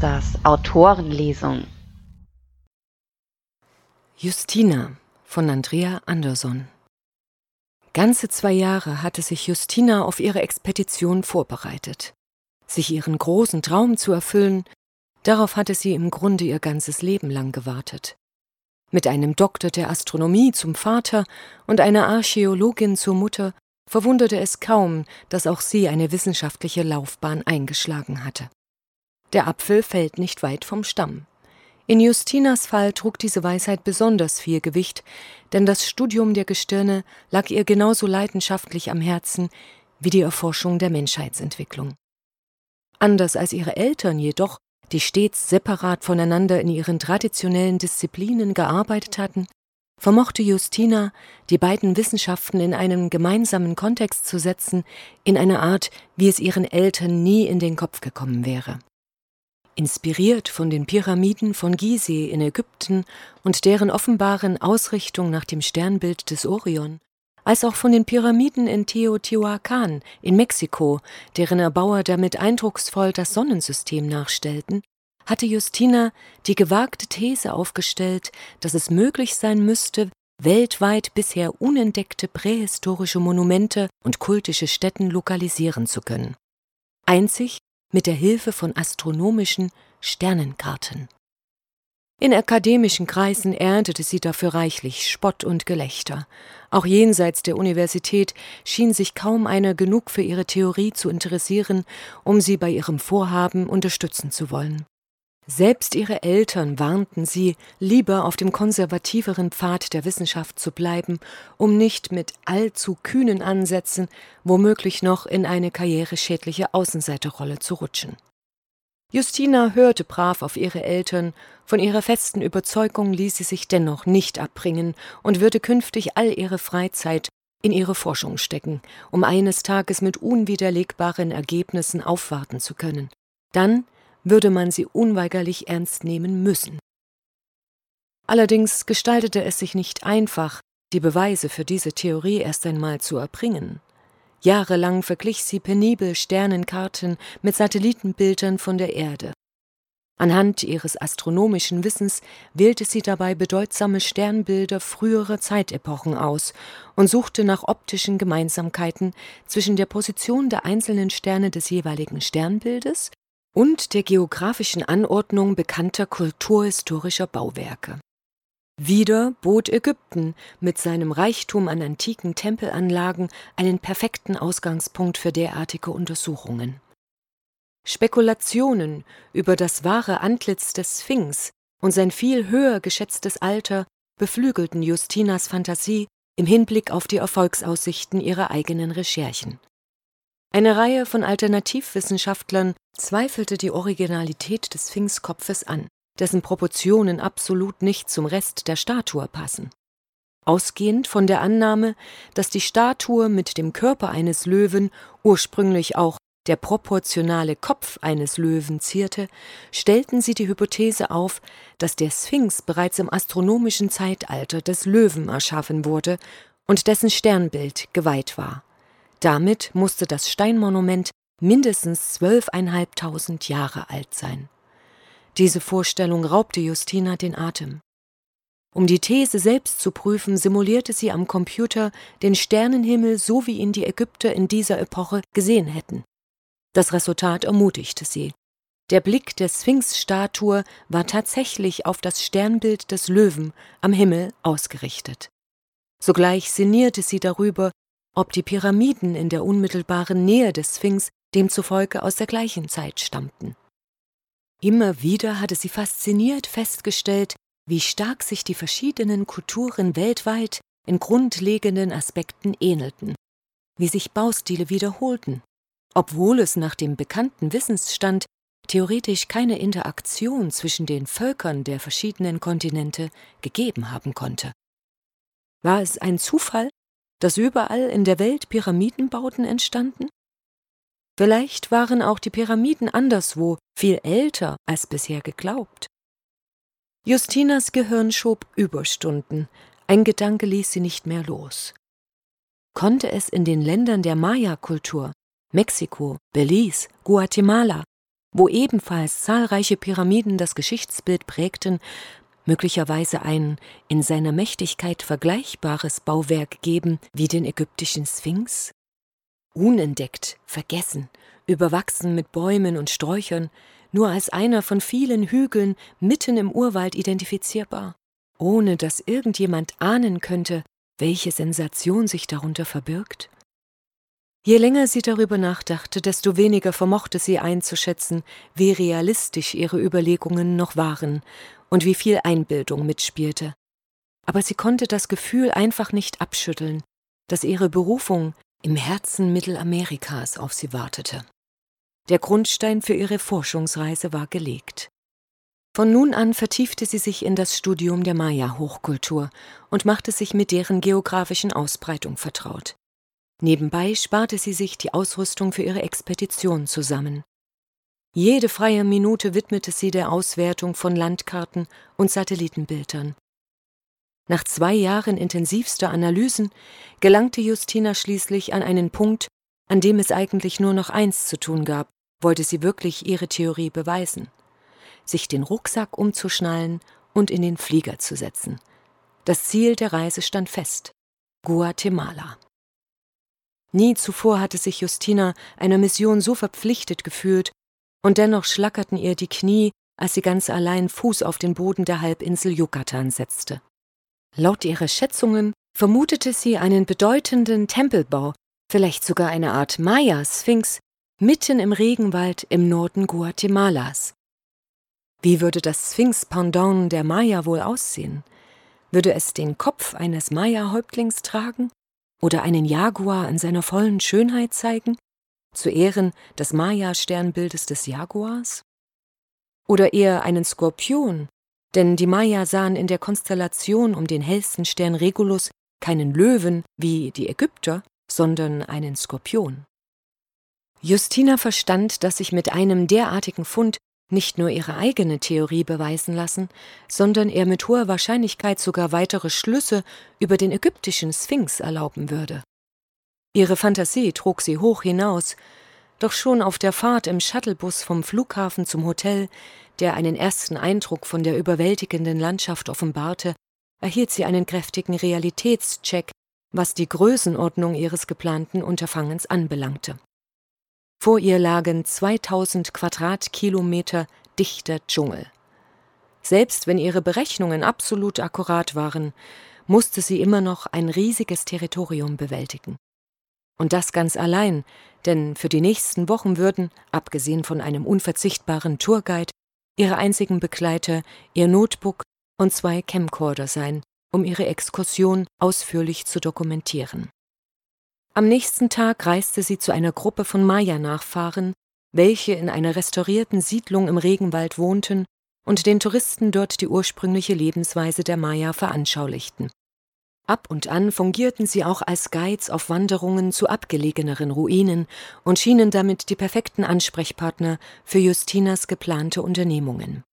Schwesters Autorenlesung. Justina von Andrea Andersson Ganze zwei Jahre hatte sich Justina auf ihre Expedition vorbereitet. Sich ihren großen Traum zu erfüllen, darauf hatte sie im Grunde ihr ganzes Leben lang gewartet. Mit einem Doktor der Astronomie zum Vater und einer Archäologin zur Mutter verwunderte es kaum, dass auch sie eine wissenschaftliche Laufbahn eingeschlagen hatte. Der Apfel fällt nicht weit vom Stamm. In Justinas Fall trug diese Weisheit besonders viel Gewicht, denn das Studium der Gestirne lag ihr genauso leidenschaftlich am Herzen wie die Erforschung der Menschheitsentwicklung. Anders als ihre Eltern jedoch, die stets separat voneinander in ihren traditionellen Disziplinen gearbeitet hatten, vermochte Justina, die beiden Wissenschaften in einen gemeinsamen Kontext zu setzen, in einer Art, wie es ihren Eltern nie in den Kopf gekommen wäre. Inspiriert von den Pyramiden von Gizeh in Ägypten und deren offenbaren Ausrichtung nach dem Sternbild des Orion, als auch von den Pyramiden in Teotihuacan in Mexiko, deren Erbauer damit eindrucksvoll das Sonnensystem nachstellten, hatte Justina die gewagte These aufgestellt, dass es möglich sein müsste, weltweit bisher unentdeckte prähistorische Monumente und kultische Stätten lokalisieren zu können. Einzig mit der Hilfe von astronomischen Sternenkarten. In akademischen Kreisen erntete sie dafür reichlich Spott und Gelächter. Auch jenseits der Universität schien sich kaum einer genug für ihre Theorie zu interessieren, um sie bei ihrem Vorhaben unterstützen zu wollen. Selbst ihre Eltern warnten sie, lieber auf dem konservativeren Pfad der Wissenschaft zu bleiben, um nicht mit allzu kühnen Ansätzen womöglich noch in eine karriereschädliche Außenseiterrolle zu rutschen. Justina hörte brav auf ihre Eltern, von ihrer festen Überzeugung ließ sie sich dennoch nicht abbringen und würde künftig all ihre Freizeit in ihre Forschung stecken, um eines Tages mit unwiderlegbaren Ergebnissen aufwarten zu können. Dann würde man sie unweigerlich ernst nehmen müssen. Allerdings gestaltete es sich nicht einfach, die Beweise für diese Theorie erst einmal zu erbringen. Jahrelang verglich sie penibel Sternenkarten mit Satellitenbildern von der Erde. Anhand ihres astronomischen Wissens wählte sie dabei bedeutsame Sternbilder früherer Zeitepochen aus und suchte nach optischen Gemeinsamkeiten zwischen der Position der einzelnen Sterne des jeweiligen Sternbildes und der geografischen Anordnung bekannter kulturhistorischer Bauwerke. Wieder bot Ägypten mit seinem Reichtum an antiken Tempelanlagen einen perfekten Ausgangspunkt für derartige Untersuchungen. Spekulationen über das wahre Antlitz des Sphinx und sein viel höher geschätztes Alter beflügelten Justinas Fantasie im Hinblick auf die Erfolgsaussichten ihrer eigenen Recherchen. Eine Reihe von Alternativwissenschaftlern zweifelte die Originalität des Sphinxkopfes an, dessen Proportionen absolut nicht zum Rest der Statue passen. Ausgehend von der Annahme, dass die Statue mit dem Körper eines Löwen ursprünglich auch der proportionale Kopf eines Löwen zierte, stellten sie die Hypothese auf, dass der Sphinx bereits im astronomischen Zeitalter des Löwen erschaffen wurde und dessen Sternbild geweiht war. Damit musste das Steinmonument mindestens zwölfeinhalbtausend Jahre alt sein. Diese Vorstellung raubte Justina den Atem. Um die These selbst zu prüfen, simulierte sie am Computer den Sternenhimmel so, wie ihn die Ägypter in dieser Epoche gesehen hätten. Das Resultat ermutigte sie. Der Blick der Sphinx-Statue war tatsächlich auf das Sternbild des Löwen am Himmel ausgerichtet. Sogleich sinnierte sie darüber, ob die Pyramiden in der unmittelbaren Nähe des Sphinx demzufolge aus der gleichen Zeit stammten. Immer wieder hatte sie fasziniert festgestellt, wie stark sich die verschiedenen Kulturen weltweit in grundlegenden Aspekten ähnelten, wie sich Baustile wiederholten, obwohl es nach dem bekannten Wissensstand theoretisch keine Interaktion zwischen den Völkern der verschiedenen Kontinente gegeben haben konnte. War es ein Zufall, dass überall in der Welt Pyramidenbauten entstanden? Vielleicht waren auch die Pyramiden anderswo viel älter als bisher geglaubt. Justinas Gehirn schob Überstunden, ein Gedanke ließ sie nicht mehr los. Konnte es in den Ländern der Maya-Kultur, Mexiko, Belize, Guatemala, wo ebenfalls zahlreiche Pyramiden das Geschichtsbild prägten, möglicherweise ein in seiner Mächtigkeit vergleichbares Bauwerk geben wie den ägyptischen Sphinx? Unentdeckt, vergessen, überwachsen mit Bäumen und Sträuchern, nur als einer von vielen Hügeln mitten im Urwald identifizierbar, ohne dass irgendjemand ahnen könnte, welche Sensation sich darunter verbirgt? Je länger sie darüber nachdachte, desto weniger vermochte sie einzuschätzen, wie realistisch ihre Überlegungen noch waren und wie viel Einbildung mitspielte. Aber sie konnte das Gefühl einfach nicht abschütteln, dass ihre Berufung im Herzen Mittelamerikas auf sie wartete. Der Grundstein für ihre Forschungsreise war gelegt. Von nun an vertiefte sie sich in das Studium der Maya-Hochkultur und machte sich mit deren geografischen Ausbreitung vertraut. Nebenbei sparte sie sich die Ausrüstung für ihre Expedition zusammen. Jede freie Minute widmete sie der Auswertung von Landkarten und Satellitenbildern. Nach zwei Jahren intensivster Analysen gelangte Justina schließlich an einen Punkt, an dem es eigentlich nur noch eins zu tun gab, wollte sie wirklich ihre Theorie beweisen sich den Rucksack umzuschnallen und in den Flieger zu setzen. Das Ziel der Reise stand fest Guatemala. Nie zuvor hatte sich Justina einer Mission so verpflichtet gefühlt, und dennoch schlackerten ihr die Knie, als sie ganz allein Fuß auf den Boden der Halbinsel Yucatan setzte. Laut ihrer Schätzungen vermutete sie einen bedeutenden Tempelbau, vielleicht sogar eine Art Maya-Sphinx, mitten im Regenwald im Norden Guatemalas. Wie würde das Sphinx-Pendant der Maya wohl aussehen? Würde es den Kopf eines Maya-Häuptlings tragen oder einen Jaguar in seiner vollen Schönheit zeigen, zu Ehren des Maya-Sternbildes des Jaguars? Oder eher einen Skorpion, denn die Maya sahen in der Konstellation um den hellsten Stern Regulus keinen Löwen wie die Ägypter, sondern einen Skorpion. Justina verstand, dass sich mit einem derartigen Fund nicht nur ihre eigene Theorie beweisen lassen, sondern er mit hoher Wahrscheinlichkeit sogar weitere Schlüsse über den ägyptischen Sphinx erlauben würde. Ihre Fantasie trug sie hoch hinaus, doch schon auf der Fahrt im Shuttlebus vom Flughafen zum Hotel, der einen ersten Eindruck von der überwältigenden Landschaft offenbarte, erhielt sie einen kräftigen Realitätscheck, was die Größenordnung ihres geplanten Unterfangens anbelangte. Vor ihr lagen 2000 Quadratkilometer dichter Dschungel. Selbst wenn ihre Berechnungen absolut akkurat waren, musste sie immer noch ein riesiges Territorium bewältigen. Und das ganz allein, denn für die nächsten Wochen würden, abgesehen von einem unverzichtbaren Tourguide, ihre einzigen Begleiter ihr Notebook und zwei Camcorder sein, um ihre Exkursion ausführlich zu dokumentieren. Am nächsten Tag reiste sie zu einer Gruppe von Maya-Nachfahren, welche in einer restaurierten Siedlung im Regenwald wohnten und den Touristen dort die ursprüngliche Lebensweise der Maya veranschaulichten. Ab und an fungierten sie auch als Guides auf Wanderungen zu abgelegeneren Ruinen und schienen damit die perfekten Ansprechpartner für Justinas geplante Unternehmungen.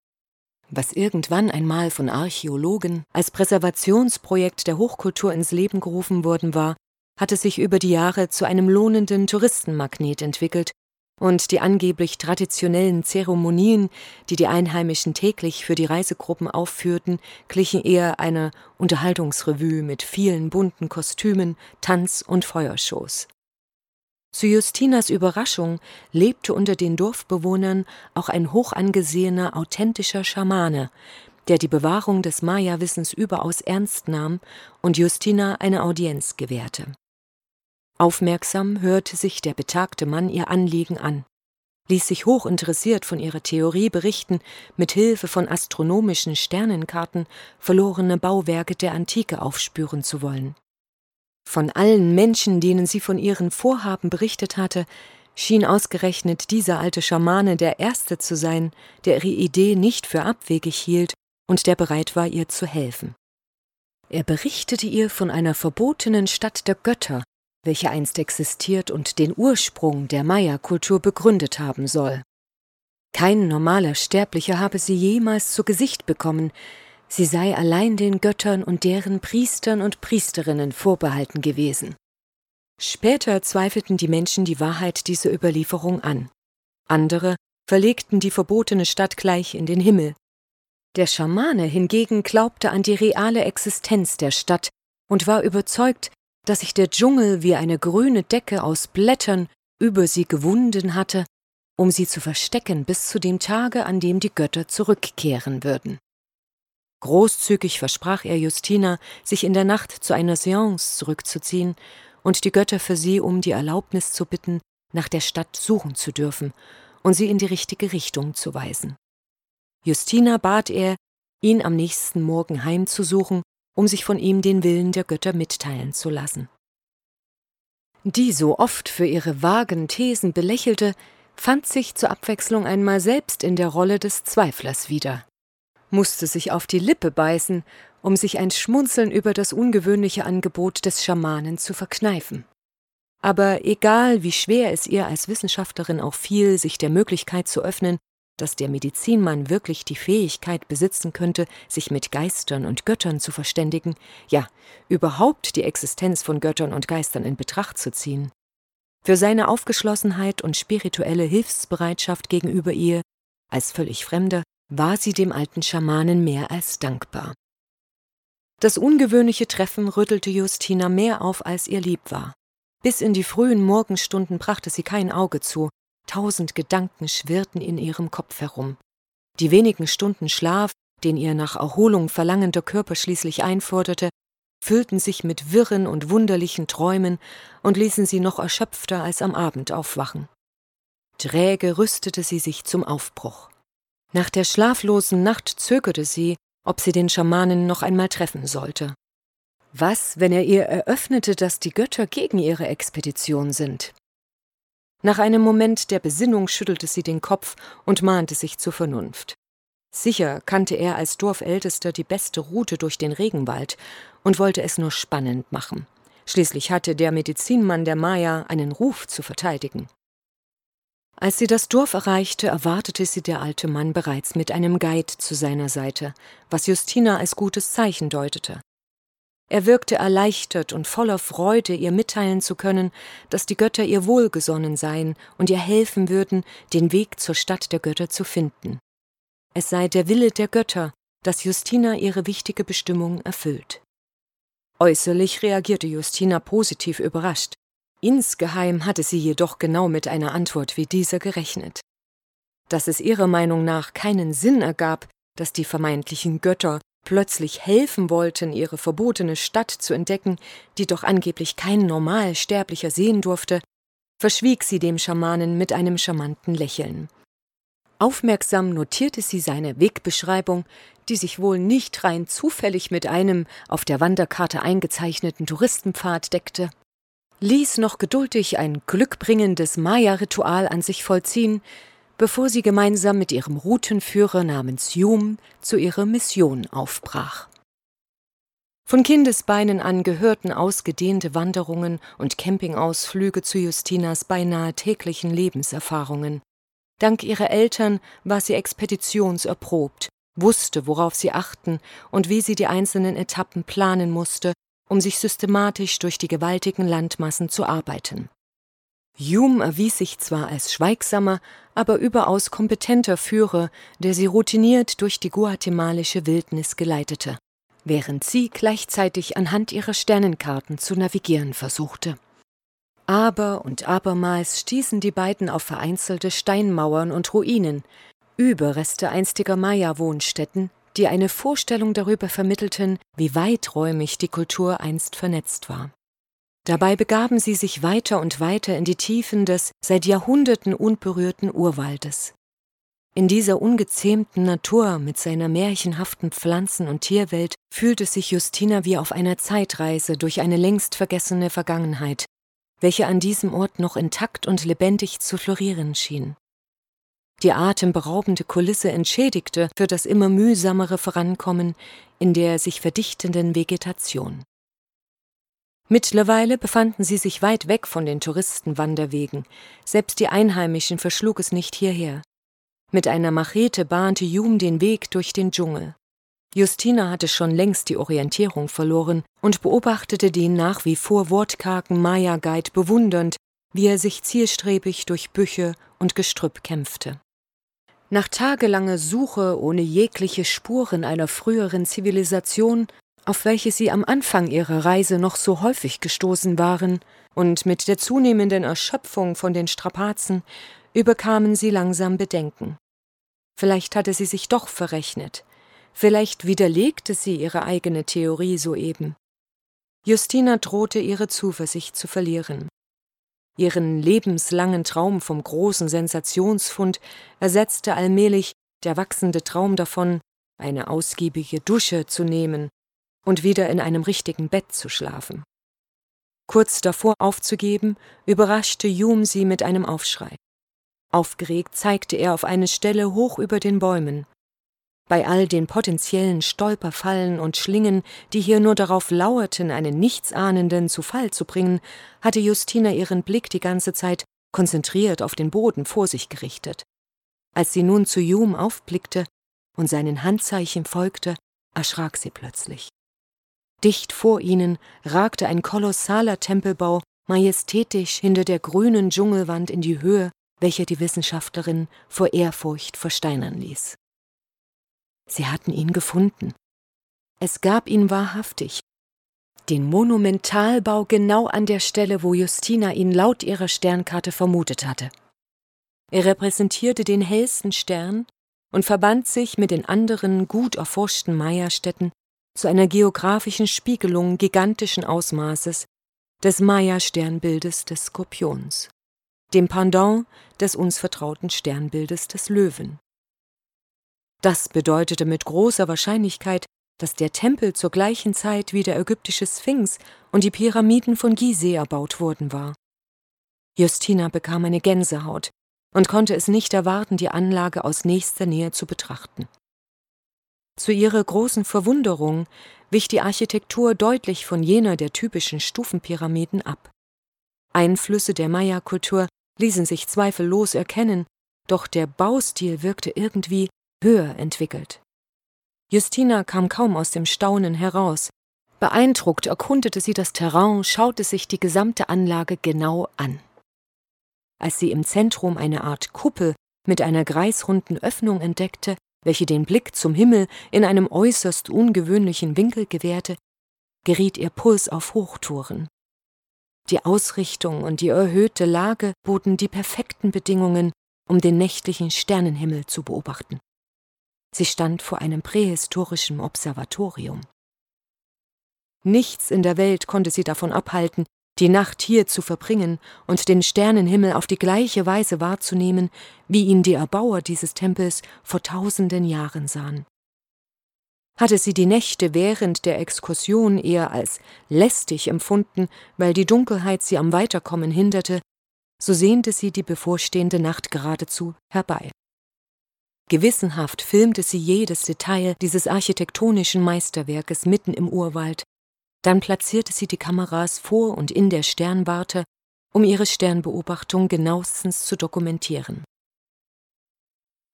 Was irgendwann einmal von Archäologen als Präservationsprojekt der Hochkultur ins Leben gerufen worden war, hatte sich über die Jahre zu einem lohnenden Touristenmagnet entwickelt, und die angeblich traditionellen Zeremonien, die die Einheimischen täglich für die Reisegruppen aufführten, glichen eher einer Unterhaltungsrevue mit vielen bunten Kostümen, Tanz- und Feuershows. Zu Justinas Überraschung lebte unter den Dorfbewohnern auch ein hochangesehener, authentischer Schamane, der die Bewahrung des Maya-Wissens überaus ernst nahm und Justina eine Audienz gewährte. Aufmerksam hörte sich der betagte Mann ihr Anliegen an, ließ sich hochinteressiert von ihrer Theorie berichten, mit Hilfe von astronomischen Sternenkarten verlorene Bauwerke der Antike aufspüren zu wollen. Von allen Menschen, denen sie von ihren Vorhaben berichtet hatte, schien ausgerechnet dieser alte Schamane der Erste zu sein, der ihre Idee nicht für abwegig hielt und der bereit war, ihr zu helfen. Er berichtete ihr von einer verbotenen Stadt der Götter, welche einst existiert und den Ursprung der Maya-Kultur begründet haben soll. Kein normaler Sterblicher habe sie jemals zu Gesicht bekommen, sie sei allein den Göttern und deren Priestern und Priesterinnen vorbehalten gewesen. Später zweifelten die Menschen die Wahrheit dieser Überlieferung an. Andere verlegten die verbotene Stadt gleich in den Himmel. Der Schamane hingegen glaubte an die reale Existenz der Stadt und war überzeugt, dass sich der Dschungel wie eine grüne Decke aus Blättern über sie gewunden hatte, um sie zu verstecken bis zu dem Tage, an dem die Götter zurückkehren würden. Großzügig versprach er Justina, sich in der Nacht zu einer Seance zurückzuziehen und die Götter für sie um die Erlaubnis zu bitten, nach der Stadt suchen zu dürfen und sie in die richtige Richtung zu weisen. Justina bat er, ihn am nächsten Morgen heimzusuchen, um sich von ihm den Willen der Götter mitteilen zu lassen. Die so oft für ihre vagen Thesen belächelte, fand sich zur Abwechslung einmal selbst in der Rolle des Zweiflers wieder musste sich auf die Lippe beißen, um sich ein Schmunzeln über das ungewöhnliche Angebot des Schamanen zu verkneifen. Aber egal, wie schwer es ihr als Wissenschaftlerin auch fiel, sich der Möglichkeit zu öffnen, dass der Medizinmann wirklich die Fähigkeit besitzen könnte, sich mit Geistern und Göttern zu verständigen, ja, überhaupt die Existenz von Göttern und Geistern in Betracht zu ziehen. Für seine Aufgeschlossenheit und spirituelle Hilfsbereitschaft gegenüber ihr, als völlig Fremder, war sie dem alten Schamanen mehr als dankbar. Das ungewöhnliche Treffen rüttelte Justina mehr auf, als ihr lieb war. Bis in die frühen Morgenstunden brachte sie kein Auge zu, tausend Gedanken schwirrten in ihrem Kopf herum. Die wenigen Stunden Schlaf, den ihr nach Erholung verlangender Körper schließlich einforderte, füllten sich mit wirren und wunderlichen Träumen und ließen sie noch erschöpfter als am Abend aufwachen. Träge rüstete sie sich zum Aufbruch. Nach der schlaflosen Nacht zögerte sie, ob sie den Schamanen noch einmal treffen sollte. Was, wenn er ihr eröffnete, dass die Götter gegen ihre Expedition sind? Nach einem Moment der Besinnung schüttelte sie den Kopf und mahnte sich zur Vernunft. Sicher kannte er als Dorfältester die beste Route durch den Regenwald und wollte es nur spannend machen. Schließlich hatte der Medizinmann der Maya einen Ruf zu verteidigen. Als sie das Dorf erreichte, erwartete sie der alte Mann bereits mit einem Guide zu seiner Seite, was Justina als gutes Zeichen deutete. Er wirkte erleichtert und voller Freude, ihr mitteilen zu können, dass die Götter ihr wohlgesonnen seien und ihr helfen würden, den Weg zur Stadt der Götter zu finden. Es sei der Wille der Götter, dass Justina ihre wichtige Bestimmung erfüllt. Äußerlich reagierte Justina positiv überrascht. Insgeheim hatte sie jedoch genau mit einer Antwort wie dieser gerechnet. Dass es ihrer Meinung nach keinen Sinn ergab, dass die vermeintlichen Götter plötzlich helfen wollten, ihre verbotene Stadt zu entdecken, die doch angeblich kein normal Sterblicher sehen durfte, verschwieg sie dem Schamanen mit einem charmanten Lächeln. Aufmerksam notierte sie seine Wegbeschreibung, die sich wohl nicht rein zufällig mit einem auf der Wanderkarte eingezeichneten Touristenpfad deckte ließ noch geduldig ein glückbringendes Maya-Ritual an sich vollziehen, bevor sie gemeinsam mit ihrem Routenführer namens Yum zu ihrer Mission aufbrach. Von Kindesbeinen an gehörten ausgedehnte Wanderungen und Campingausflüge zu Justinas beinahe täglichen Lebenserfahrungen. Dank ihrer Eltern war sie expeditionserprobt, wusste, worauf sie achten und wie sie die einzelnen Etappen planen musste, um sich systematisch durch die gewaltigen Landmassen zu arbeiten. Hume erwies sich zwar als schweigsamer, aber überaus kompetenter Führer, der sie routiniert durch die guatemalische Wildnis geleitete, während sie gleichzeitig anhand ihrer Sternenkarten zu navigieren versuchte. Aber und abermals stießen die beiden auf vereinzelte Steinmauern und Ruinen, Überreste einstiger Maya-Wohnstätten, die eine Vorstellung darüber vermittelten, wie weiträumig die Kultur einst vernetzt war. Dabei begaben sie sich weiter und weiter in die Tiefen des seit Jahrhunderten unberührten Urwaldes. In dieser ungezähmten Natur mit seiner märchenhaften Pflanzen- und Tierwelt fühlte sich Justina wie auf einer Zeitreise durch eine längst vergessene Vergangenheit, welche an diesem Ort noch intakt und lebendig zu florieren schien. Die atemberaubende Kulisse entschädigte für das immer mühsamere Vorankommen in der sich verdichtenden Vegetation. Mittlerweile befanden sie sich weit weg von den Touristenwanderwegen, selbst die Einheimischen verschlug es nicht hierher. Mit einer Machete bahnte Hume den Weg durch den Dschungel. Justina hatte schon längst die Orientierung verloren und beobachtete den nach wie vor wortkargen Maya-Guide bewundernd, wie er sich zielstrebig durch Büche und Gestrüpp kämpfte. Nach tagelanger Suche ohne jegliche Spuren einer früheren Zivilisation, auf welche sie am Anfang ihrer Reise noch so häufig gestoßen waren, und mit der zunehmenden Erschöpfung von den Strapazen überkamen sie langsam Bedenken. Vielleicht hatte sie sich doch verrechnet, vielleicht widerlegte sie ihre eigene Theorie soeben. Justina drohte ihre Zuversicht zu verlieren. Ihren lebenslangen Traum vom großen Sensationsfund ersetzte allmählich der wachsende Traum davon, eine ausgiebige Dusche zu nehmen und wieder in einem richtigen Bett zu schlafen. Kurz davor aufzugeben, überraschte Hume sie mit einem Aufschrei. Aufgeregt zeigte er auf eine Stelle hoch über den Bäumen. Bei all den potenziellen Stolperfallen und Schlingen, die hier nur darauf lauerten, einen Nichtsahnenden zu Fall zu bringen, hatte Justina ihren Blick die ganze Zeit konzentriert auf den Boden vor sich gerichtet. Als sie nun zu Hume aufblickte und seinen Handzeichen folgte, erschrak sie plötzlich. Dicht vor ihnen ragte ein kolossaler Tempelbau majestätisch hinter der grünen Dschungelwand in die Höhe, welche die Wissenschaftlerin vor Ehrfurcht versteinern ließ. Sie hatten ihn gefunden. Es gab ihn wahrhaftig. Den Monumentalbau genau an der Stelle, wo Justina ihn laut ihrer Sternkarte vermutet hatte. Er repräsentierte den hellsten Stern und verband sich mit den anderen gut erforschten Maya-Städten zu einer geografischen Spiegelung gigantischen Ausmaßes des Maya-Sternbildes des Skorpions, dem Pendant des uns vertrauten Sternbildes des Löwen. Das bedeutete mit großer Wahrscheinlichkeit, dass der Tempel zur gleichen Zeit wie der ägyptische Sphinx und die Pyramiden von Gizeh erbaut worden war. Justina bekam eine Gänsehaut und konnte es nicht erwarten, die Anlage aus nächster Nähe zu betrachten. Zu ihrer großen Verwunderung wich die Architektur deutlich von jener der typischen Stufenpyramiden ab. Einflüsse der Maya-Kultur ließen sich zweifellos erkennen, doch der Baustil wirkte irgendwie höher entwickelt. Justina kam kaum aus dem Staunen heraus. Beeindruckt erkundete sie das Terrain, schaute sich die gesamte Anlage genau an. Als sie im Zentrum eine Art Kuppel mit einer kreisrunden Öffnung entdeckte, welche den Blick zum Himmel in einem äußerst ungewöhnlichen Winkel gewährte, geriet ihr Puls auf Hochtouren. Die Ausrichtung und die erhöhte Lage boten die perfekten Bedingungen, um den nächtlichen Sternenhimmel zu beobachten. Sie stand vor einem prähistorischen Observatorium. Nichts in der Welt konnte sie davon abhalten, die Nacht hier zu verbringen und den Sternenhimmel auf die gleiche Weise wahrzunehmen, wie ihn die Erbauer dieses Tempels vor tausenden Jahren sahen. Hatte sie die Nächte während der Exkursion eher als lästig empfunden, weil die Dunkelheit sie am Weiterkommen hinderte, so sehnte sie die bevorstehende Nacht geradezu herbei. Gewissenhaft filmte sie jedes Detail dieses architektonischen Meisterwerkes mitten im Urwald. Dann platzierte sie die Kameras vor und in der Sternwarte, um ihre Sternbeobachtung genauestens zu dokumentieren.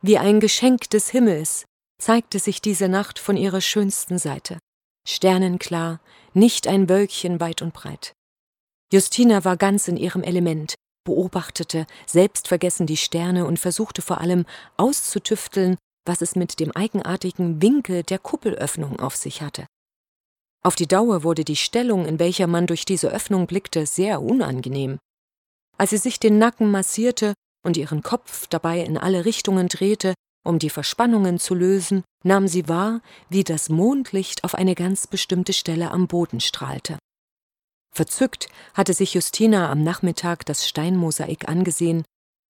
Wie ein Geschenk des Himmels zeigte sich diese Nacht von ihrer schönsten Seite. Sternenklar, nicht ein Wölkchen weit und breit. Justina war ganz in ihrem Element, beobachtete selbstvergessen die Sterne und versuchte vor allem auszutüfteln, was es mit dem eigenartigen Winkel der Kuppelöffnung auf sich hatte. Auf die Dauer wurde die Stellung, in welcher man durch diese Öffnung blickte, sehr unangenehm. Als sie sich den Nacken massierte und ihren Kopf dabei in alle Richtungen drehte, um die Verspannungen zu lösen, nahm sie wahr, wie das Mondlicht auf eine ganz bestimmte Stelle am Boden strahlte. Verzückt hatte sich Justina am Nachmittag das Steinmosaik angesehen,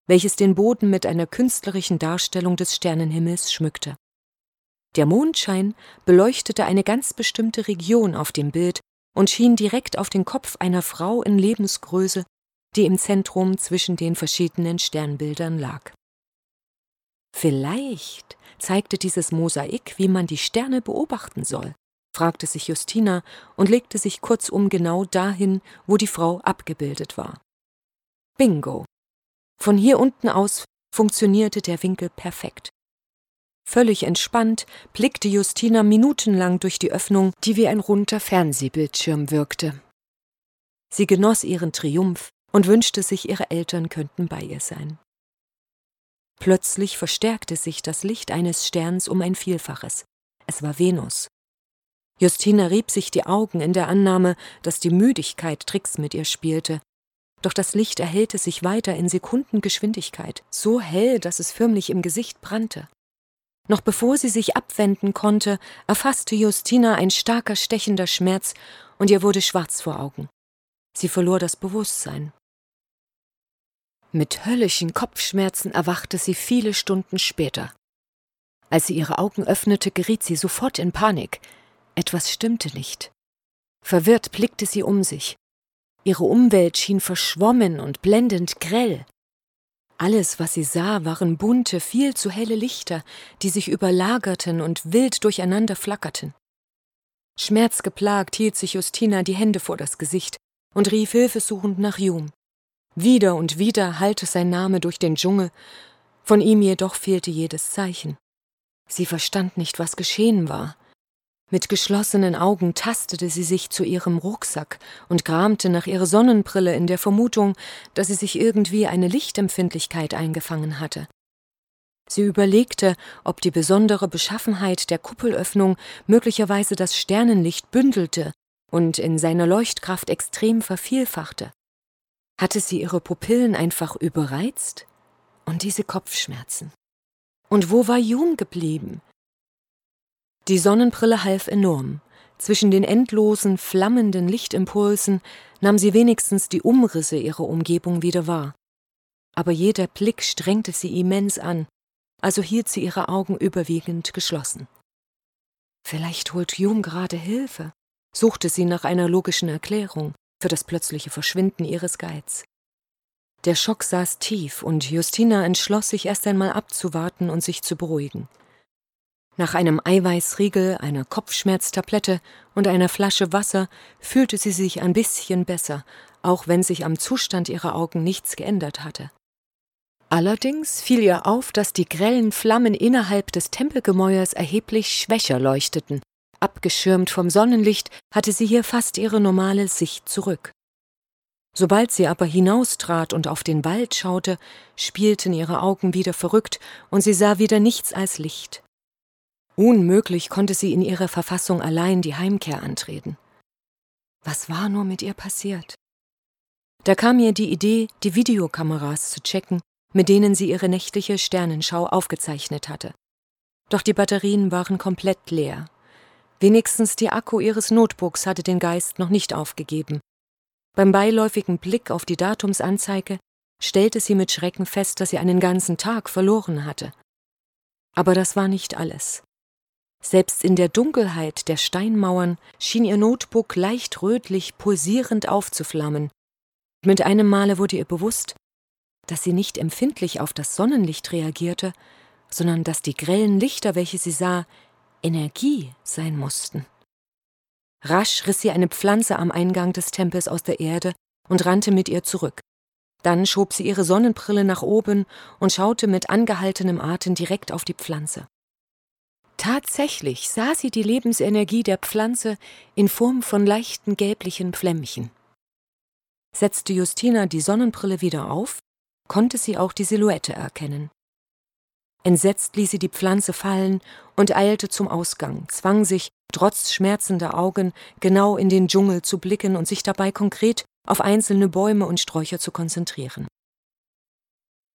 welches den Boden mit einer künstlerischen Darstellung des Sternenhimmels schmückte. Der Mondschein beleuchtete eine ganz bestimmte Region auf dem Bild und schien direkt auf den Kopf einer Frau in Lebensgröße, die im Zentrum zwischen den verschiedenen Sternbildern lag. Vielleicht zeigte dieses Mosaik, wie man die Sterne beobachten soll, fragte sich Justina und legte sich kurzum genau dahin, wo die Frau abgebildet war. Bingo. Von hier unten aus funktionierte der Winkel perfekt. Völlig entspannt blickte Justina minutenlang durch die Öffnung, die wie ein runder Fernsehbildschirm wirkte. Sie genoss ihren Triumph und wünschte sich, ihre Eltern könnten bei ihr sein. Plötzlich verstärkte sich das Licht eines Sterns um ein Vielfaches. Es war Venus. Justina rieb sich die Augen in der Annahme, dass die Müdigkeit Tricks mit ihr spielte. Doch das Licht erhellte sich weiter in Sekundengeschwindigkeit, so hell, dass es förmlich im Gesicht brannte. Noch bevor sie sich abwenden konnte, erfasste Justina ein starker stechender Schmerz und ihr wurde schwarz vor Augen. Sie verlor das Bewusstsein. Mit höllischen Kopfschmerzen erwachte sie viele Stunden später. Als sie ihre Augen öffnete, geriet sie sofort in Panik. Etwas stimmte nicht. Verwirrt blickte sie um sich. Ihre Umwelt schien verschwommen und blendend grell. Alles, was sie sah, waren bunte, viel zu helle Lichter, die sich überlagerten und wild durcheinander flackerten. Schmerzgeplagt hielt sich Justina die Hände vor das Gesicht und rief hilfesuchend nach Jum. Wieder und wieder hallte sein Name durch den Dschungel, von ihm jedoch fehlte jedes Zeichen. Sie verstand nicht, was geschehen war. Mit geschlossenen Augen tastete sie sich zu ihrem Rucksack und kramte nach ihrer Sonnenbrille in der Vermutung, dass sie sich irgendwie eine Lichtempfindlichkeit eingefangen hatte. Sie überlegte, ob die besondere Beschaffenheit der Kuppelöffnung möglicherweise das Sternenlicht bündelte und in seiner Leuchtkraft extrem vervielfachte. Hatte sie ihre Pupillen einfach überreizt? Und diese Kopfschmerzen? Und wo war Jum geblieben? Die Sonnenbrille half enorm. Zwischen den endlosen, flammenden Lichtimpulsen nahm sie wenigstens die Umrisse ihrer Umgebung wieder wahr. Aber jeder Blick strengte sie immens an, also hielt sie ihre Augen überwiegend geschlossen. Vielleicht holt Jum gerade Hilfe, suchte sie nach einer logischen Erklärung für das plötzliche Verschwinden ihres Geiz. Der Schock saß tief und Justina entschloss sich erst einmal abzuwarten und sich zu beruhigen. Nach einem Eiweißriegel, einer Kopfschmerztablette und einer Flasche Wasser fühlte sie sich ein bisschen besser, auch wenn sich am Zustand ihrer Augen nichts geändert hatte. Allerdings fiel ihr auf, dass die grellen Flammen innerhalb des Tempelgemäuers erheblich schwächer leuchteten. Abgeschirmt vom Sonnenlicht hatte sie hier fast ihre normale Sicht zurück. Sobald sie aber hinaustrat und auf den Wald schaute, spielten ihre Augen wieder verrückt und sie sah wieder nichts als Licht. Unmöglich konnte sie in ihrer Verfassung allein die Heimkehr antreten. Was war nur mit ihr passiert? Da kam ihr die Idee, die Videokameras zu checken, mit denen sie ihre nächtliche Sternenschau aufgezeichnet hatte. Doch die Batterien waren komplett leer. Wenigstens die Akku ihres Notebooks hatte den Geist noch nicht aufgegeben. Beim beiläufigen Blick auf die Datumsanzeige stellte sie mit Schrecken fest, dass sie einen ganzen Tag verloren hatte. Aber das war nicht alles. Selbst in der Dunkelheit der Steinmauern schien ihr Notebook leicht rötlich pulsierend aufzuflammen. Mit einem Male wurde ihr bewusst, dass sie nicht empfindlich auf das Sonnenlicht reagierte, sondern dass die grellen Lichter, welche sie sah, Energie sein mussten. Rasch riss sie eine Pflanze am Eingang des Tempels aus der Erde und rannte mit ihr zurück. Dann schob sie ihre Sonnenbrille nach oben und schaute mit angehaltenem Atem direkt auf die Pflanze. Tatsächlich sah sie die Lebensenergie der Pflanze in Form von leichten gelblichen Flämmchen. Setzte Justina die Sonnenbrille wieder auf, konnte sie auch die Silhouette erkennen. Entsetzt ließ sie die Pflanze fallen und eilte zum Ausgang, zwang sich, trotz schmerzender Augen, genau in den Dschungel zu blicken und sich dabei konkret auf einzelne Bäume und Sträucher zu konzentrieren.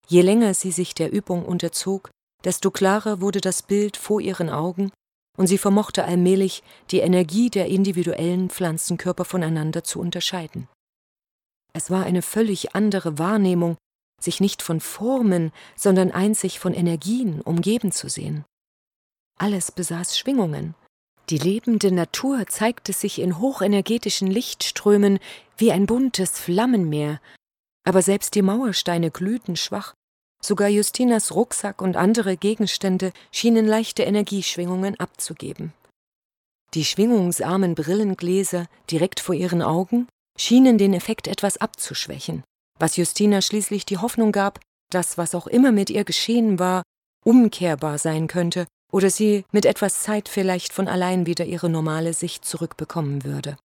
Je länger sie sich der Übung unterzog, desto klarer wurde das Bild vor ihren Augen, und sie vermochte allmählich, die Energie der individuellen Pflanzenkörper voneinander zu unterscheiden. Es war eine völlig andere Wahrnehmung, sich nicht von Formen, sondern einzig von Energien umgeben zu sehen. Alles besaß Schwingungen. Die lebende Natur zeigte sich in hochenergetischen Lichtströmen wie ein buntes Flammenmeer, aber selbst die Mauersteine glühten schwach Sogar Justinas Rucksack und andere Gegenstände schienen leichte Energieschwingungen abzugeben. Die schwingungsarmen Brillengläser direkt vor ihren Augen schienen den Effekt etwas abzuschwächen, was Justina schließlich die Hoffnung gab, dass was auch immer mit ihr geschehen war, umkehrbar sein könnte oder sie mit etwas Zeit vielleicht von allein wieder ihre normale Sicht zurückbekommen würde.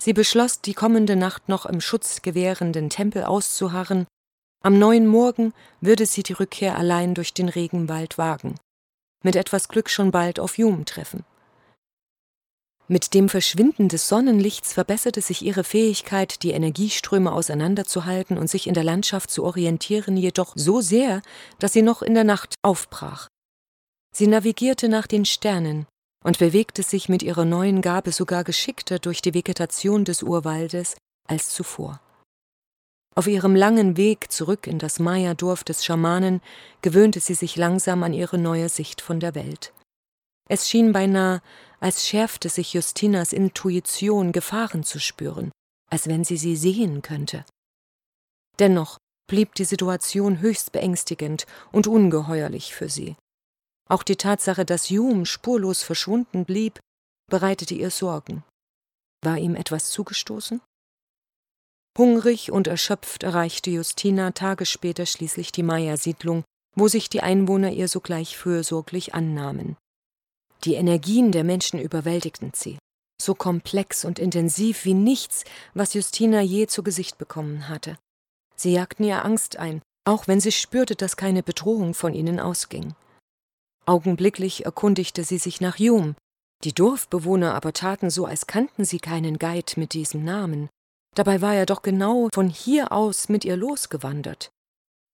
Sie beschloss, die kommende Nacht noch im schutzgewährenden Tempel auszuharren Am neuen Morgen würde sie die Rückkehr allein durch den Regenwald wagen, mit etwas Glück schon bald auf Hume treffen. Mit dem Verschwinden des Sonnenlichts verbesserte sich ihre Fähigkeit, die Energieströme auseinanderzuhalten und sich in der Landschaft zu orientieren, jedoch so sehr, dass sie noch in der Nacht aufbrach. Sie navigierte nach den Sternen und bewegte sich mit ihrer neuen Gabe sogar geschickter durch die Vegetation des Urwaldes als zuvor. Auf ihrem langen Weg zurück in das Maya-Dorf des Schamanen gewöhnte sie sich langsam an ihre neue Sicht von der Welt. Es schien beinahe, als schärfte sich Justinas Intuition, Gefahren zu spüren, als wenn sie sie sehen könnte. Dennoch blieb die Situation höchst beängstigend und ungeheuerlich für sie. Auch die Tatsache, dass Hume spurlos verschwunden blieb, bereitete ihr Sorgen. War ihm etwas zugestoßen? Hungrig und erschöpft erreichte Justina Tage später schließlich die Maya-Siedlung, wo sich die Einwohner ihr sogleich fürsorglich annahmen. Die Energien der Menschen überwältigten sie, so komplex und intensiv wie nichts, was Justina je zu Gesicht bekommen hatte. Sie jagten ihr Angst ein, auch wenn sie spürte, dass keine Bedrohung von ihnen ausging. Augenblicklich erkundigte sie sich nach Hume, die Dorfbewohner aber taten so, als kannten sie keinen Guide mit diesem Namen. Dabei war er doch genau von hier aus mit ihr losgewandert.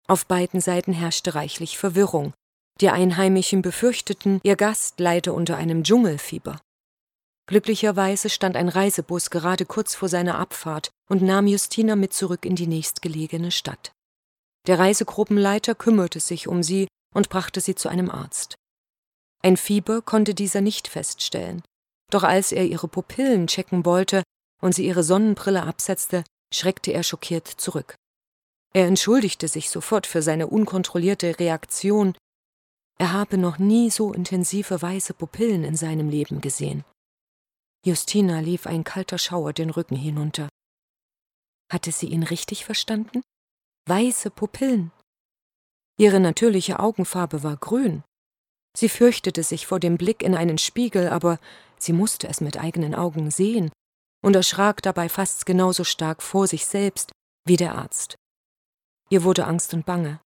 Auf beiden Seiten herrschte reichlich Verwirrung, die Einheimischen befürchteten, ihr Gast leide unter einem Dschungelfieber. Glücklicherweise stand ein Reisebus gerade kurz vor seiner Abfahrt und nahm Justina mit zurück in die nächstgelegene Stadt. Der Reisegruppenleiter kümmerte sich um sie und brachte sie zu einem Arzt. Ein Fieber konnte dieser nicht feststellen, doch als er ihre Pupillen checken wollte und sie ihre Sonnenbrille absetzte, schreckte er schockiert zurück. Er entschuldigte sich sofort für seine unkontrollierte Reaktion, er habe noch nie so intensive weiße Pupillen in seinem Leben gesehen. Justina lief ein kalter Schauer den Rücken hinunter. Hatte sie ihn richtig verstanden? Weiße Pupillen. Ihre natürliche Augenfarbe war grün. Sie fürchtete sich vor dem Blick in einen Spiegel, aber sie musste es mit eigenen Augen sehen und erschrak dabei fast genauso stark vor sich selbst wie der Arzt. Ihr wurde Angst und Bange.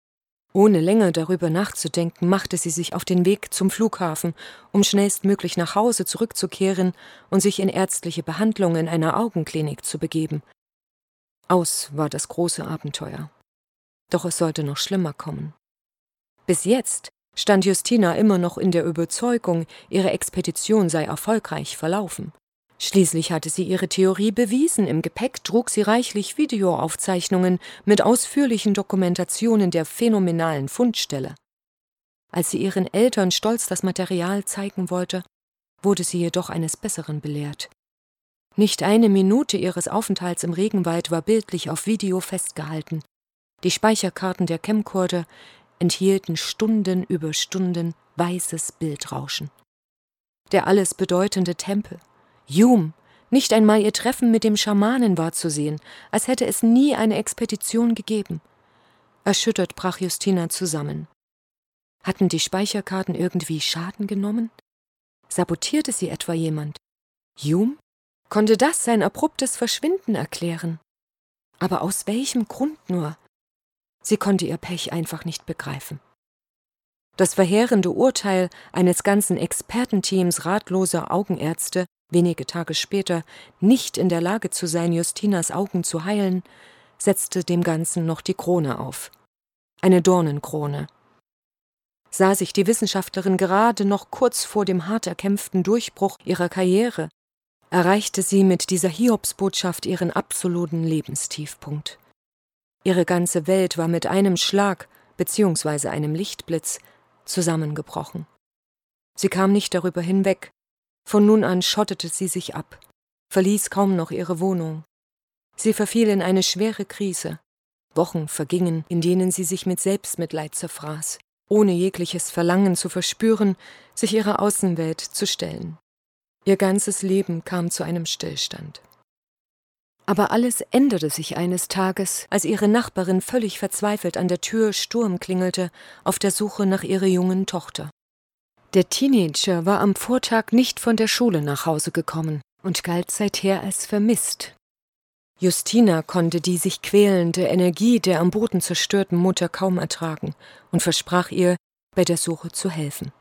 Ohne länger darüber nachzudenken, machte sie sich auf den Weg zum Flughafen, um schnellstmöglich nach Hause zurückzukehren und sich in ärztliche Behandlung in einer Augenklinik zu begeben. Aus war das große Abenteuer. Doch es sollte noch schlimmer kommen. Bis jetzt stand Justina immer noch in der Überzeugung, ihre Expedition sei erfolgreich verlaufen. Schließlich hatte sie ihre Theorie bewiesen, im Gepäck trug sie reichlich Videoaufzeichnungen mit ausführlichen Dokumentationen der phänomenalen Fundstelle. Als sie ihren Eltern stolz das Material zeigen wollte, wurde sie jedoch eines Besseren belehrt. Nicht eine Minute ihres Aufenthalts im Regenwald war bildlich auf Video festgehalten. Die Speicherkarten der Camcorder enthielten Stunden über Stunden weißes Bildrauschen. Der alles bedeutende Tempel, Hume, nicht einmal ihr Treffen mit dem Schamanen war zu sehen, als hätte es nie eine Expedition gegeben. Erschüttert brach Justina zusammen. Hatten die Speicherkarten irgendwie Schaden genommen? Sabotierte sie etwa jemand? Hume? Konnte das sein abruptes Verschwinden erklären? Aber aus welchem Grund nur? Sie konnte ihr Pech einfach nicht begreifen. Das verheerende Urteil eines ganzen Expertenteams ratloser Augenärzte wenige Tage später nicht in der Lage zu sein, Justinas Augen zu heilen, setzte dem Ganzen noch die Krone auf. Eine Dornenkrone. Sah sich die Wissenschaftlerin gerade noch kurz vor dem hart erkämpften Durchbruch ihrer Karriere, erreichte sie mit dieser Hiobsbotschaft ihren absoluten Lebenstiefpunkt. Ihre ganze Welt war mit einem Schlag beziehungsweise einem Lichtblitz zusammengebrochen. Sie kam nicht darüber hinweg, von nun an schottete sie sich ab, verließ kaum noch ihre Wohnung. Sie verfiel in eine schwere Krise. Wochen vergingen, in denen sie sich mit Selbstmitleid zerfraß, ohne jegliches Verlangen zu verspüren, sich ihrer Außenwelt zu stellen. Ihr ganzes Leben kam zu einem Stillstand. Aber alles änderte sich eines Tages, als ihre Nachbarin völlig verzweifelt an der Tür Sturm klingelte, auf der Suche nach ihrer jungen Tochter. Der Teenager war am Vortag nicht von der Schule nach Hause gekommen und galt seither als vermisst. Justina konnte die sich quälende Energie der am Boden zerstörten Mutter kaum ertragen und versprach ihr, bei der Suche zu helfen.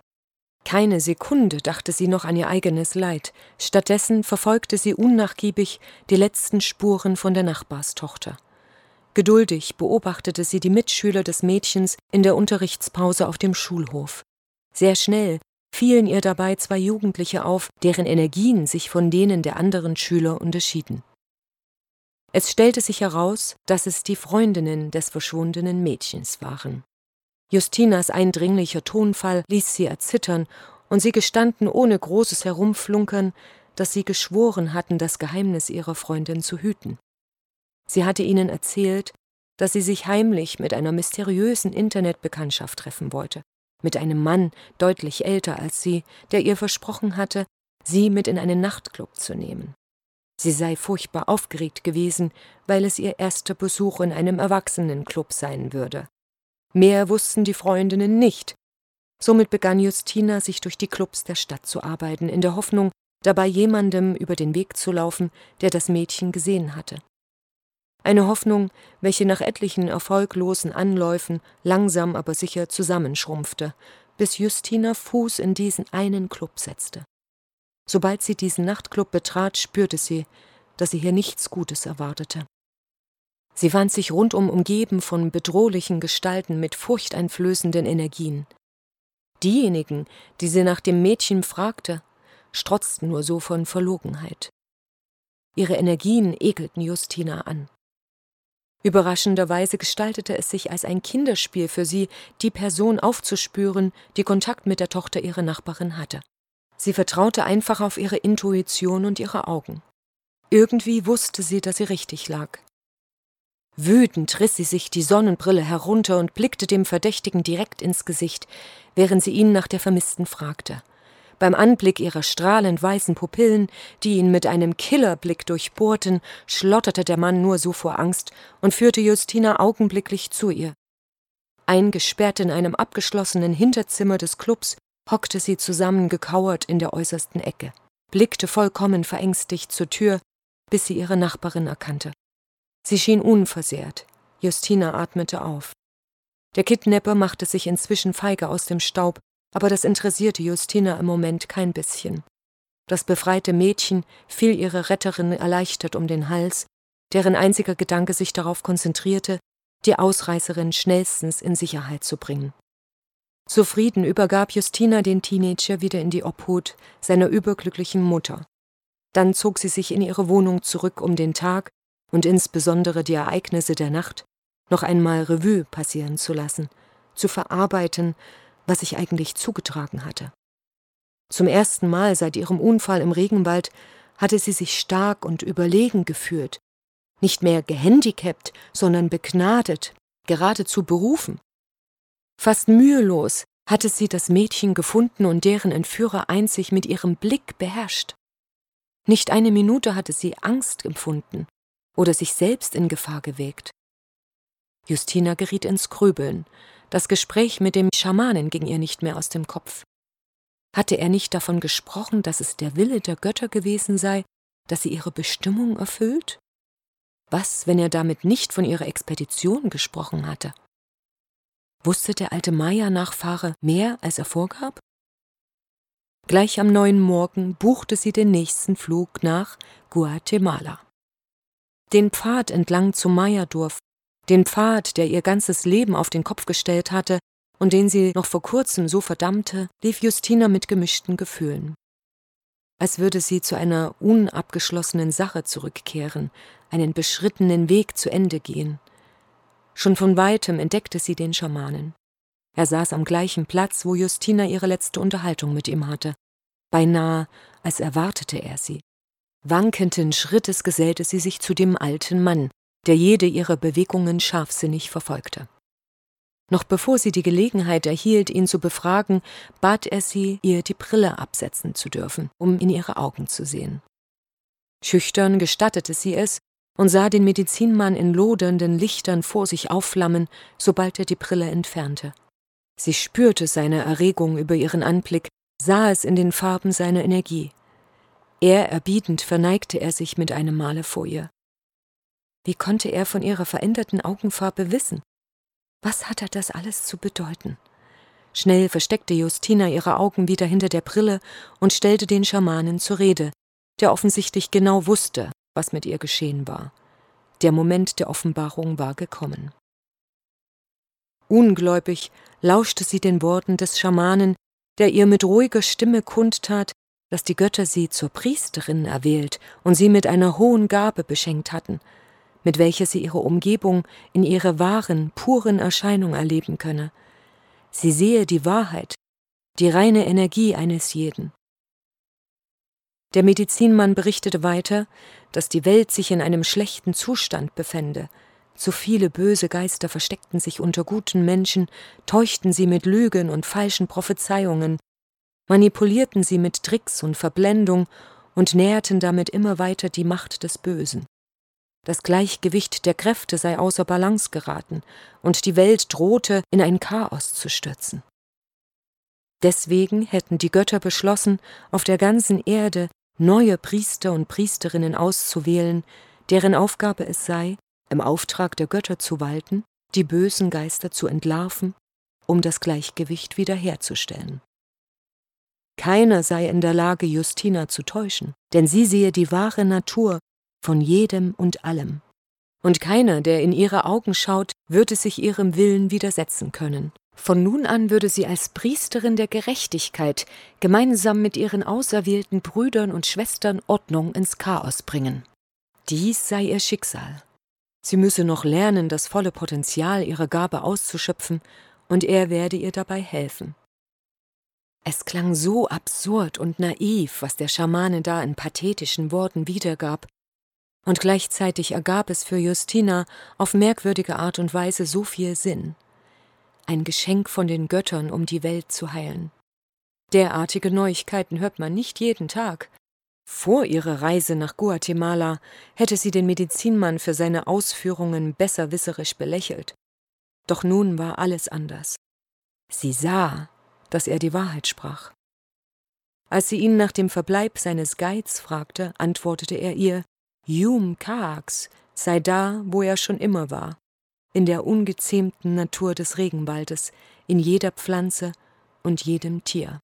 Keine Sekunde dachte sie noch an ihr eigenes Leid, stattdessen verfolgte sie unnachgiebig die letzten Spuren von der Nachbarstochter. Geduldig beobachtete sie die Mitschüler des Mädchens in der Unterrichtspause auf dem Schulhof. Sehr schnell fielen ihr dabei zwei Jugendliche auf, deren Energien sich von denen der anderen Schüler unterschieden. Es stellte sich heraus, dass es die Freundinnen des verschwundenen Mädchens waren. Justinas eindringlicher Tonfall ließ sie erzittern, und sie gestanden ohne großes Herumflunkern, dass sie geschworen hatten, das Geheimnis ihrer Freundin zu hüten. Sie hatte ihnen erzählt, dass sie sich heimlich mit einer mysteriösen Internetbekanntschaft treffen wollte, mit einem Mann deutlich älter als sie, der ihr versprochen hatte, sie mit in einen Nachtclub zu nehmen. Sie sei furchtbar aufgeregt gewesen, weil es ihr erster Besuch in einem Erwachsenenclub sein würde. Mehr wussten die Freundinnen nicht. Somit begann Justina, sich durch die Clubs der Stadt zu arbeiten, in der Hoffnung, dabei jemandem über den Weg zu laufen, der das Mädchen gesehen hatte. Eine Hoffnung, welche nach etlichen erfolglosen Anläufen langsam aber sicher zusammenschrumpfte, bis Justina Fuß in diesen einen Club setzte. Sobald sie diesen Nachtclub betrat, spürte sie, dass sie hier nichts Gutes erwartete. Sie fand sich rundum umgeben von bedrohlichen Gestalten mit furchteinflößenden Energien. Diejenigen, die sie nach dem Mädchen fragte, strotzten nur so von Verlogenheit. Ihre Energien ekelten Justina an. Überraschenderweise gestaltete es sich als ein Kinderspiel für sie, die Person aufzuspüren, die Kontakt mit der Tochter ihrer Nachbarin hatte. Sie vertraute einfach auf ihre Intuition und ihre Augen. Irgendwie wusste sie, dass sie richtig lag. Wütend riss sie sich die Sonnenbrille herunter und blickte dem Verdächtigen direkt ins Gesicht, während sie ihn nach der Vermissten fragte. Beim Anblick ihrer strahlend weißen Pupillen, die ihn mit einem Killerblick durchbohrten, schlotterte der Mann nur so vor Angst und führte Justina augenblicklich zu ihr. Eingesperrt in einem abgeschlossenen Hinterzimmer des Clubs hockte sie zusammengekauert in der äußersten Ecke, blickte vollkommen verängstigt zur Tür, bis sie ihre Nachbarin erkannte. Sie schien unversehrt. Justina atmete auf. Der Kidnapper machte sich inzwischen feige aus dem Staub, aber das interessierte Justina im Moment kein bisschen. Das befreite Mädchen fiel ihre Retterin erleichtert um den Hals, deren einziger Gedanke sich darauf konzentrierte, die Ausreißerin schnellstens in Sicherheit zu bringen. Zufrieden übergab Justina den Teenager wieder in die Obhut seiner überglücklichen Mutter. Dann zog sie sich in ihre Wohnung zurück, um den Tag und insbesondere die Ereignisse der Nacht noch einmal Revue passieren zu lassen, zu verarbeiten, was sich eigentlich zugetragen hatte. Zum ersten Mal seit ihrem Unfall im Regenwald hatte sie sich stark und überlegen gefühlt, nicht mehr gehandicapt, sondern begnadet, geradezu berufen. Fast mühelos hatte sie das Mädchen gefunden und deren Entführer einzig mit ihrem Blick beherrscht. Nicht eine Minute hatte sie Angst empfunden oder sich selbst in Gefahr gewägt. Justina geriet ins Grübeln. Das Gespräch mit dem Schamanen ging ihr nicht mehr aus dem Kopf. Hatte er nicht davon gesprochen, dass es der Wille der Götter gewesen sei, dass sie ihre Bestimmung erfüllt? Was, wenn er damit nicht von ihrer Expedition gesprochen hatte? Wusste der alte Maya-Nachfahre mehr, als er vorgab? Gleich am neuen Morgen buchte sie den nächsten Flug nach Guatemala. Den Pfad entlang zum Maya-Dorf, den Pfad, der ihr ganzes Leben auf den Kopf gestellt hatte und den sie noch vor kurzem so verdammte, lief Justina mit gemischten Gefühlen. Als würde sie zu einer unabgeschlossenen Sache zurückkehren, einen beschrittenen Weg zu Ende gehen – Schon von weitem entdeckte sie den Schamanen. Er saß am gleichen Platz, wo Justina ihre letzte Unterhaltung mit ihm hatte. Beinahe, als erwartete er sie. Wankenden Schrittes gesellte sie sich zu dem alten Mann, der jede ihrer Bewegungen scharfsinnig verfolgte. Noch bevor sie die Gelegenheit erhielt, ihn zu befragen, bat er sie, ihr die Brille absetzen zu dürfen, um in ihre Augen zu sehen. Schüchtern gestattete sie es und sah den Medizinmann in lodernden Lichtern vor sich aufflammen, sobald er die Brille entfernte. Sie spürte seine Erregung über ihren Anblick, sah es in den Farben seiner Energie. Ehrerbietend verneigte er sich mit einem Male vor ihr. Wie konnte er von ihrer veränderten Augenfarbe wissen? Was hatte das alles zu bedeuten? Schnell versteckte Justina ihre Augen wieder hinter der Brille und stellte den Schamanen zur Rede, der offensichtlich genau wusste, was mit ihr geschehen war. Der Moment der Offenbarung war gekommen. Ungläubig lauschte sie den Worten des Schamanen, der ihr mit ruhiger Stimme kundtat, dass die Götter sie zur Priesterin erwählt und sie mit einer hohen Gabe beschenkt hatten, mit welcher sie ihre Umgebung in ihrer wahren, puren Erscheinung erleben könne. Sie sehe die Wahrheit, die reine Energie eines jeden. Der Medizinmann berichtete weiter, dass die Welt sich in einem schlechten Zustand befände. Zu viele böse Geister versteckten sich unter guten Menschen, täuschten sie mit Lügen und falschen Prophezeiungen, manipulierten sie mit Tricks und Verblendung und näherten damit immer weiter die Macht des Bösen. Das Gleichgewicht der Kräfte sei außer Balance geraten, und die Welt drohte, in ein Chaos zu stürzen. Deswegen hätten die Götter beschlossen, auf der ganzen Erde neue Priester und Priesterinnen auszuwählen, deren Aufgabe es sei, im Auftrag der Götter zu walten, die bösen Geister zu entlarven, um das Gleichgewicht wiederherzustellen. Keiner sei in der Lage, Justina zu täuschen, denn sie sehe die wahre Natur von jedem und allem. Und keiner, der in ihre Augen schaut, würde sich ihrem Willen widersetzen können. Von nun an würde sie als Priesterin der Gerechtigkeit gemeinsam mit ihren auserwählten Brüdern und Schwestern Ordnung ins Chaos bringen. Dies sei ihr Schicksal. Sie müsse noch lernen, das volle Potenzial ihrer Gabe auszuschöpfen, und er werde ihr dabei helfen. Es klang so absurd und naiv, was der Schamane da in pathetischen Worten wiedergab, und gleichzeitig ergab es für Justina auf merkwürdige Art und Weise so viel Sinn. Ein Geschenk von den Göttern, um die Welt zu heilen. Derartige Neuigkeiten hört man nicht jeden Tag. Vor ihrer Reise nach Guatemala hätte sie den Medizinmann für seine Ausführungen besserwisserisch belächelt. Doch nun war alles anders. Sie sah, dass er die Wahrheit sprach. Als sie ihn nach dem Verbleib seines Guides fragte, antwortete er ihr, Yum Kaax sei da, wo er schon immer war, in der ungezähmten Natur des Regenwaldes, in jeder Pflanze und jedem Tier.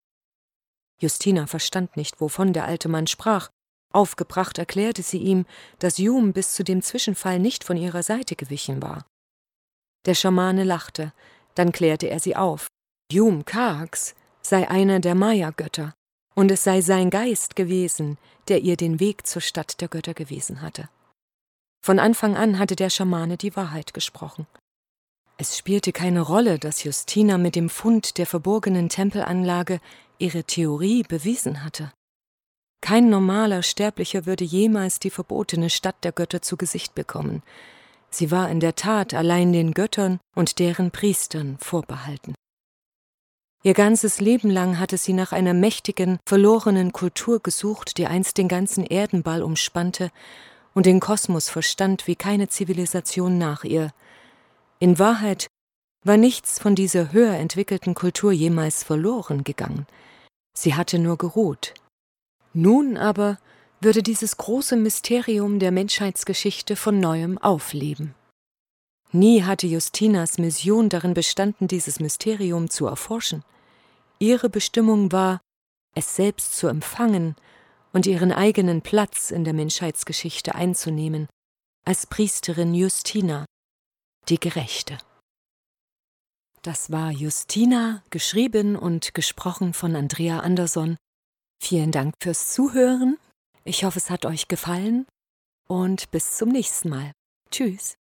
Justina verstand nicht, wovon der alte Mann sprach. Aufgebracht erklärte sie ihm, dass Yum bis zu dem Zwischenfall nicht von ihrer Seite gewichen war. Der Schamane lachte, dann klärte er sie auf. Yum Kaax sei einer der Maya-Götter, und es sei sein Geist gewesen, der ihr den Weg zur Stadt der Götter gewiesen hatte. Von Anfang an hatte der Schamane die Wahrheit gesprochen. Es spielte keine Rolle, dass Justina mit dem Fund der verborgenen Tempelanlage ihre Theorie bewiesen hatte. Kein normaler Sterblicher würde jemals die verbotene Stadt der Götter zu Gesicht bekommen. Sie war in der Tat allein den Göttern und deren Priestern vorbehalten. Ihr ganzes Leben lang hatte sie nach einer mächtigen, verlorenen Kultur gesucht, die einst den ganzen Erdenball umspannte und den Kosmos verstand wie keine Zivilisation nach ihr. In Wahrheit war nichts von dieser höher entwickelten Kultur jemals verloren gegangen. Sie hatte nur geruht. Nun aber würde dieses große Mysterium der Menschheitsgeschichte von neuem aufleben. Nie hatte Justinas Mission darin bestanden, dieses Mysterium zu erforschen. Ihre Bestimmung war, es selbst zu empfangen und ihren eigenen Platz in der Menschheitsgeschichte einzunehmen, als Priesterin Justina, die Gerechte. Das war Justina, geschrieben und gesprochen von Andrea Andersson. Vielen Dank fürs Zuhören. Ich hoffe, es hat euch gefallen und bis zum nächsten Mal. Tschüss.